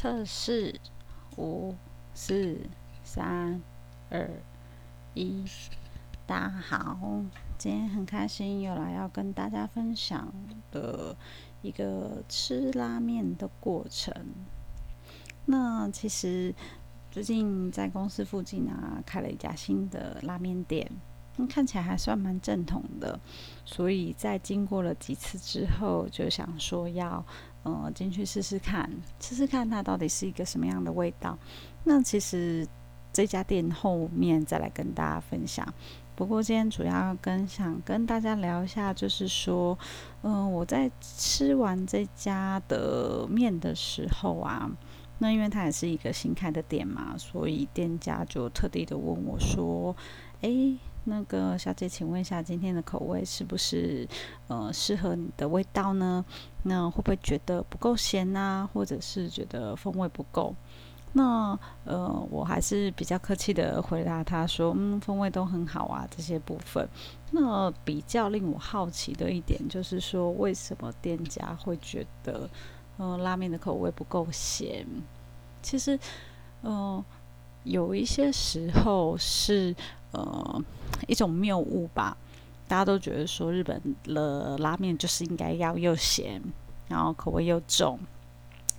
测试五四三二一，大家好，今天很开心又来要跟大家分享的一个吃拉面的过程。那其实最近在公司附近啊开了一家新的拉面店，看起来还算蛮正统的，所以在经过了几次之后，就想说要。嗯，进去试试看，试试看它到底是一个什么样的味道。那其实这家店后面再来跟大家分享。不过今天主要跟想跟大家聊一下，就是说，嗯，我在吃完这家的面的时候啊，那因为它也是一个新开的店嘛，所以店家就特地的问我说：“诶……那个小姐，请问一下，今天的口味是不是呃适合你的味道呢？那会不会觉得不够咸呐，或者是觉得风味不够？那呃，我还是比较客气的回答他说，嗯，风味都很好啊，这些部分。那比较令我好奇的一点就是说，为什么店家会觉得嗯拉面的口味不够咸？其实，嗯，有一些时候是。呃，一种谬误吧，大家都觉得说日本的拉面就是应该要又咸，然后口味又重。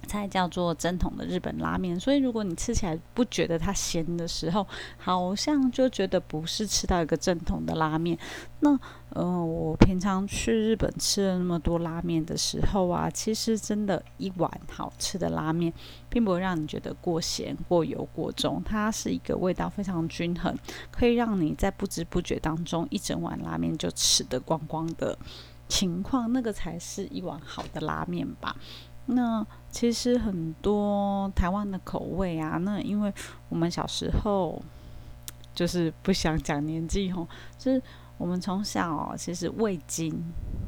才叫做正统的日本拉面，所以如果你吃起来不觉得它咸的时候，好像就觉得不是吃到一个正统的拉面。那，呃，我平常去日本吃了那么多拉面的时候啊，其实真的一碗好吃的拉面，并不会让你觉得过咸、过油、过重，它是一个味道非常均衡，可以让你在不知不觉当中一整碗拉面就吃得光光的情况，那个才是一碗好的拉面吧。那其实很多台湾的口味啊，那因为我们小时候就是不想讲年纪吼，就是我们从小其实味精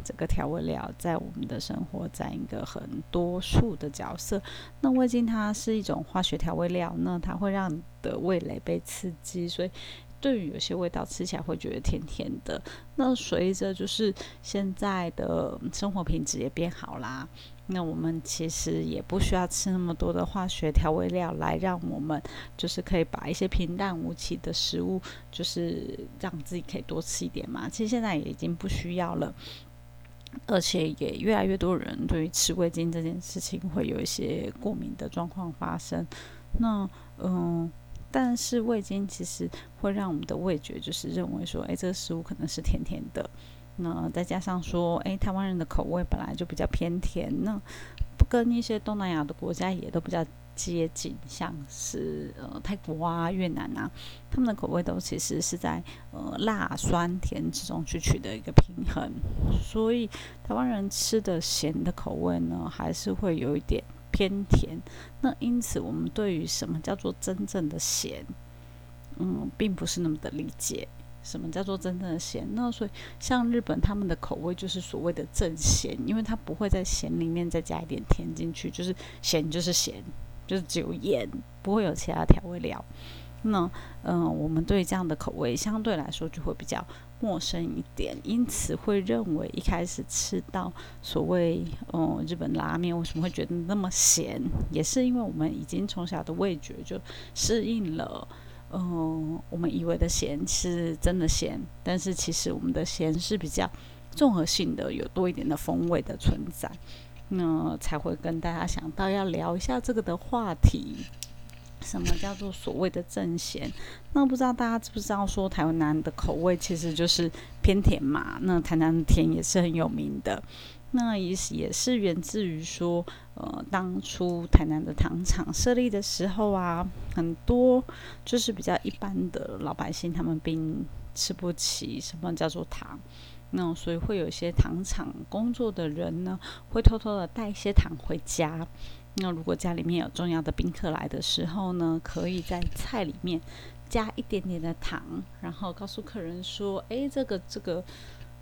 这个调味料在我们的生活占一个很多数的角色。那味精它是一种化学调味料，那它会让你的味蕾被刺激，所以。对于有些味道吃起来会觉得甜甜的，那随着就是现在的生活品质也变好啦，那我们其实也不需要吃那么多的化学调味料来让我们就是可以把一些平淡无奇的食物，就是让自己可以多吃一点嘛。其实现在也已经不需要了，而且也越来越多人对于吃味精这件事情会有一些过敏的状况发生。那嗯。但是味精其实会让我们的味觉就是认为说，哎，这个食物可能是甜甜的。那再加上说，哎，台湾人的口味本来就比较偏甜，那不跟一些东南亚的国家也都比较接近，像是呃泰国啊、越南啊，他们的口味都其实是在呃辣、酸、甜之中去取得一个平衡。所以台湾人吃的咸的口味呢，还是会有一点。偏甜，那因此我们对于什么叫做真正的咸，嗯，并不是那么的理解。什么叫做真正的咸？那所以像日本他们的口味就是所谓的正咸，因为它不会在咸里面再加一点甜进去，就是咸就是咸，就是只有盐，不会有其他调味料。那嗯，我们对这样的口味相对来说就会比较陌生一点，因此会认为一开始吃到所谓嗯日本拉面为什么会觉得那么咸，也是因为我们已经从小的味觉就适应了，嗯，我们以为的咸是真的咸，但是其实我们的咸是比较综合性的，有多一点的风味的存在，那才会跟大家想到要聊一下这个的话题。什么叫做所谓的正咸？那不知道大家知不知道，说台湾南的口味其实就是偏甜嘛。那台南的甜也是很有名的。那也是也是源自于说，呃，当初台南的糖厂设立的时候啊，很多就是比较一般的老百姓，他们并吃不起什么叫做糖。那所以会有一些糖厂工作的人呢，会偷偷的带一些糖回家。那如果家里面有重要的宾客来的时候呢，可以在菜里面加一点点的糖，然后告诉客人说：“诶，这个这个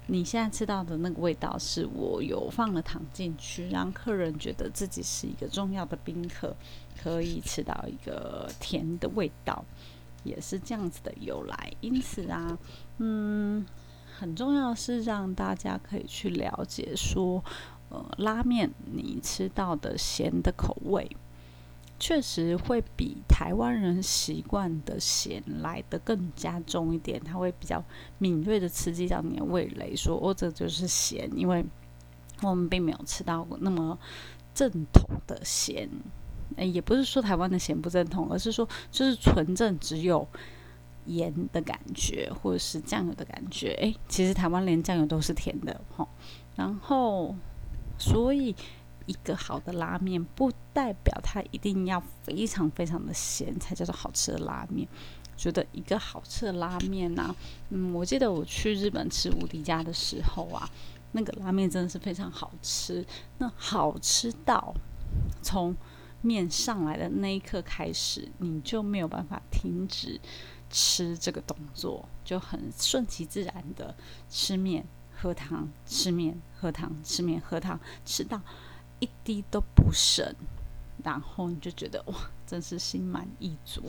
你现在吃到的那个味道是我有放了糖进去，让客人觉得自己是一个重要的宾客，可以吃到一个甜的味道，也是这样子的由来。因此啊，嗯，很重要是让大家可以去了解说。”呃，拉面你吃到的咸的口味，确实会比台湾人习惯的咸来的更加重一点，它会比较敏锐的刺激到你的味蕾，说哦，这就是咸，因为我们并没有吃到那么正统的咸。诶，也不是说台湾的咸不正统，而是说就是纯正只有盐的感觉，或者是酱油的感觉。诶，其实台湾连酱油都是甜的，吼。然后，所以。一个好的拉面不代表它一定要非常非常的咸才叫做好吃的拉面。觉得一个好吃的拉面呢，嗯，我记得我去日本吃无敌家的时候啊，那个拉面真的是非常好吃。那好吃到从面上来的那一刻开始，你就没有办法停止吃这个动作，就很顺其自然的吃面喝汤，吃面喝汤，吃面喝汤，吃到。一滴都不剩，然后你就觉得哇，真是心满意足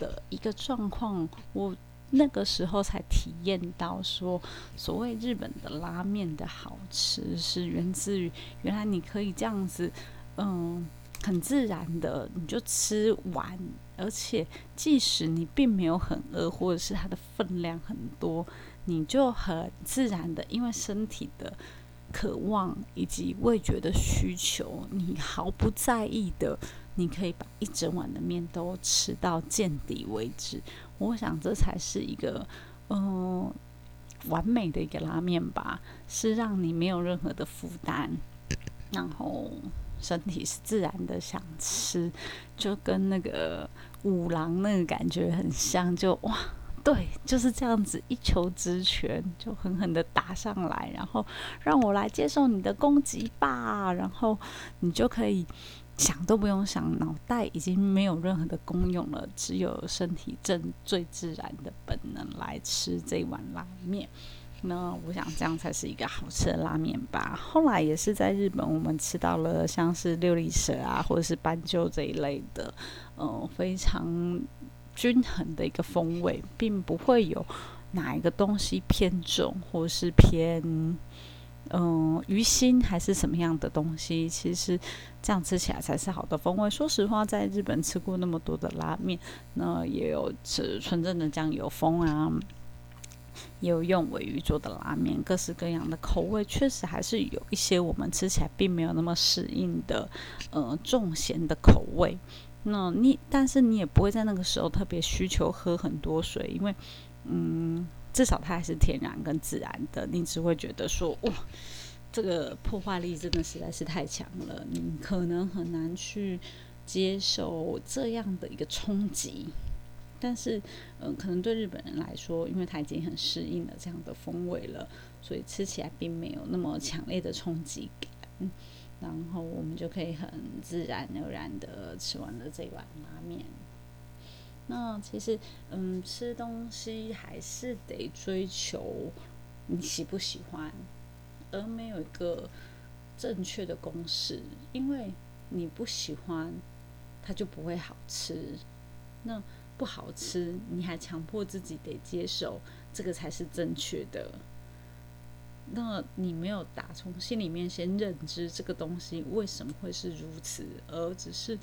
的一个状况。我那个时候才体验到，说所谓日本的拉面的好吃，是源自于原来你可以这样子，嗯，很自然的你就吃完，而且即使你并没有很饿，或者是它的分量很多，你就很自然的，因为身体的。渴望以及味觉的需求，你毫不在意的，你可以把一整碗的面都吃到见底为止。我想这才是一个嗯完美的一个拉面吧，是让你没有任何的负担，然后身体是自然的想吃，就跟那个五郎那个感觉很像，就哇。对，就是这样子，一球直拳就狠狠的打上来，然后让我来接受你的攻击吧，然后你就可以想都不用想，脑袋已经没有任何的功用了，只有身体正最自然的本能来吃这碗拉面。那我想这样才是一个好吃的拉面吧。后来也是在日本，我们吃到了像是六里蛇啊，或者是斑鸠这一类的，嗯，非常。均衡的一个风味，并不会有哪一个东西偏重，或是偏嗯鱼腥还是什么样的东西。其实这样吃起来才是好的风味。说实话，在日本吃过那么多的拉面，那也有吃纯正的酱油风啊，也有用尾鱼做的拉面，各式各样的口味，确实还是有一些我们吃起来并没有那么适应的，呃，重咸的口味。那你，但是你也不会在那个时候特别需求喝很多水，因为，嗯，至少它还是天然跟自然的。你只会觉得说，哇，这个破坏力真的实在是太强了，你可能很难去接受这样的一个冲击。但是，嗯，可能对日本人来说，因为他已经很适应了这样的风味了，所以吃起来并没有那么强烈的冲击感。然后我们就可以很自然而然的吃完了这碗拉面。那其实，嗯，吃东西还是得追求你喜不喜欢，而没有一个正确的公式。因为你不喜欢，它就不会好吃。那不好吃，你还强迫自己得接受，这个才是正确的。那你没有打从心里面先认知这个东西为什么会是如此，而只是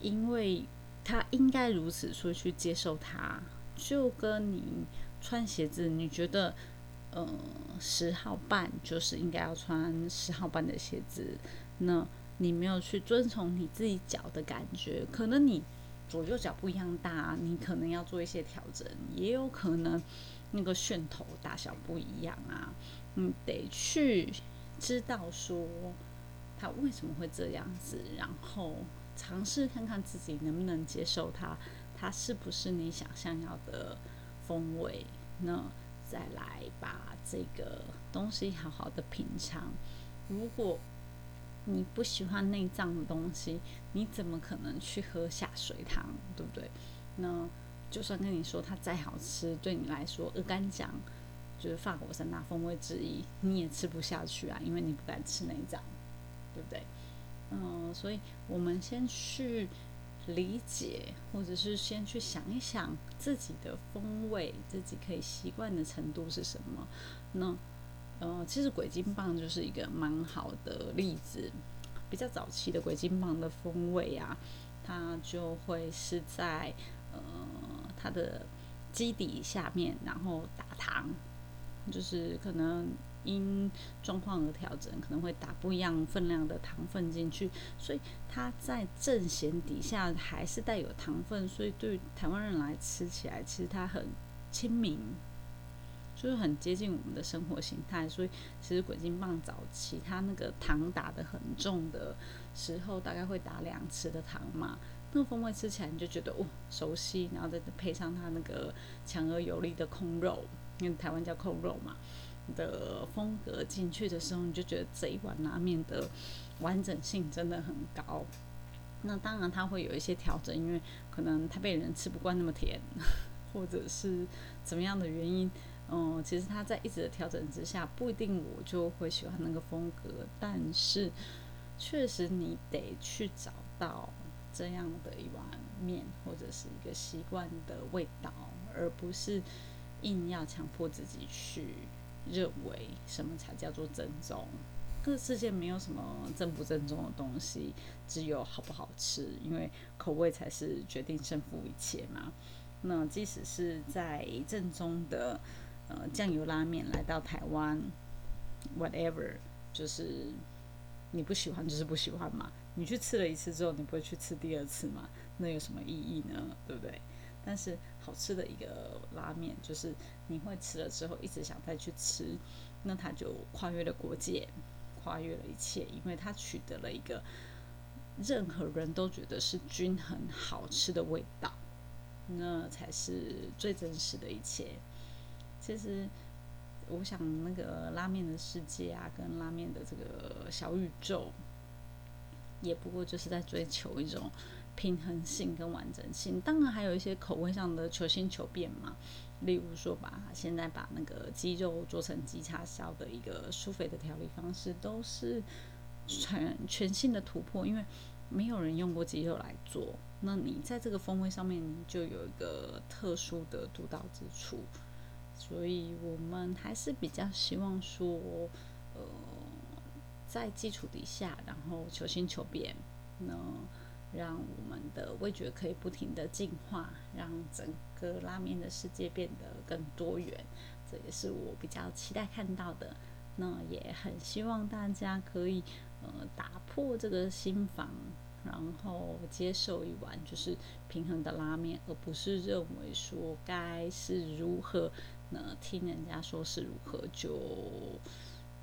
因为它应该如此，所以去接受它。就跟你穿鞋子，你觉得，呃，十号半就是应该要穿十号半的鞋子，那你没有去遵从你自己脚的感觉，可能你左右脚不一样大，你可能要做一些调整，也有可能那个楦头大小不一样啊。你得去知道说他为什么会这样子，然后尝试看看自己能不能接受他，他是不是你想象要的风味？那再来把这个东西好好的品尝。如果你不喜欢内脏的东西，你怎么可能去喝下水汤？对不对？那就算跟你说它再好吃，对你来说，鹅肝酱。就是法国三大风味之一，你也吃不下去啊，因为你不敢吃内脏，对不对？嗯，所以我们先去理解，或者是先去想一想自己的风味，自己可以习惯的程度是什么。那，呃，其实鬼金棒就是一个蛮好的例子，比较早期的鬼金棒的风味啊，它就会是在呃它的基底下面，然后打糖，就是可能因状况而调整，可能会打不一样分量的糖分进去，所以它在正咸底下还是带有糖分，所以对台湾人来吃起来，其实它很亲民。就是很接近我们的生活形态，所以其实鬼金棒早期它那个糖打的很重的时候，大概会打两次的糖嘛，那个风味吃起来你就觉得哦熟悉，然后再配上它那个强而有力的空肉，因为台湾叫扣肉嘛的风格进去的时候，你就觉得这一碗拉面的完整性真的很高。那当然它会有一些调整，因为可能台北人吃不惯那么甜，或者是怎么样的原因。嗯，其实他在一直的调整之下，不一定我就会喜欢那个风格，但是确实你得去找到这样的一碗面或者是一个习惯的味道，而不是硬要强迫自己去认为什么才叫做正宗。这个世界没有什么正不正宗的东西，只有好不好吃，因为口味才是决定胜负一切嘛。那即使是在正宗的。呃，酱油拉面来到台湾，whatever，就是你不喜欢就是不喜欢嘛。你去吃了一次之后，你不会去吃第二次嘛？那有什么意义呢？对不对？但是好吃的一个拉面，就是你会吃了之后一直想再去吃，那它就跨越了国界，跨越了一切，因为它取得了一个任何人都觉得是均衡好吃的味道，那才是最真实的一切。其实，我想那个拉面的世界啊，跟拉面的这个小宇宙，也不过就是在追求一种平衡性跟完整性。当然，还有一些口味上的求新求变嘛。例如说，把现在把那个鸡肉做成鸡叉烧的一个酥肥的调理方式，都是全全新的突破。因为没有人用过鸡肉来做，那你在这个风味上面你就有一个特殊的独到之处。所以我们还是比较希望说，呃，在基础底下，然后求新求变，那让我们的味觉可以不停的进化，让整个拉面的世界变得更多元，这也是我比较期待看到的。那也很希望大家可以呃打破这个心房，然后接受一碗就是平衡的拉面，而不是认为说该是如何。那听人家说是如何，就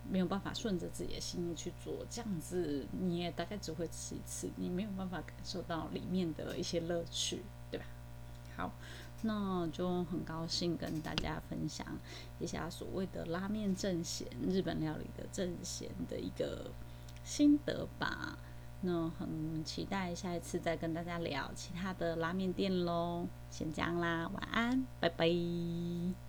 没有办法顺着自己的心意去做，这样子你也大概只会吃一次，你没有办法感受到里面的一些乐趣，对吧？好，那就很高兴跟大家分享一下所谓的拉面正贤，日本料理的正贤的一个心得吧。那很期待下一次再跟大家聊其他的拉面店喽。先这样啦，晚安，拜拜。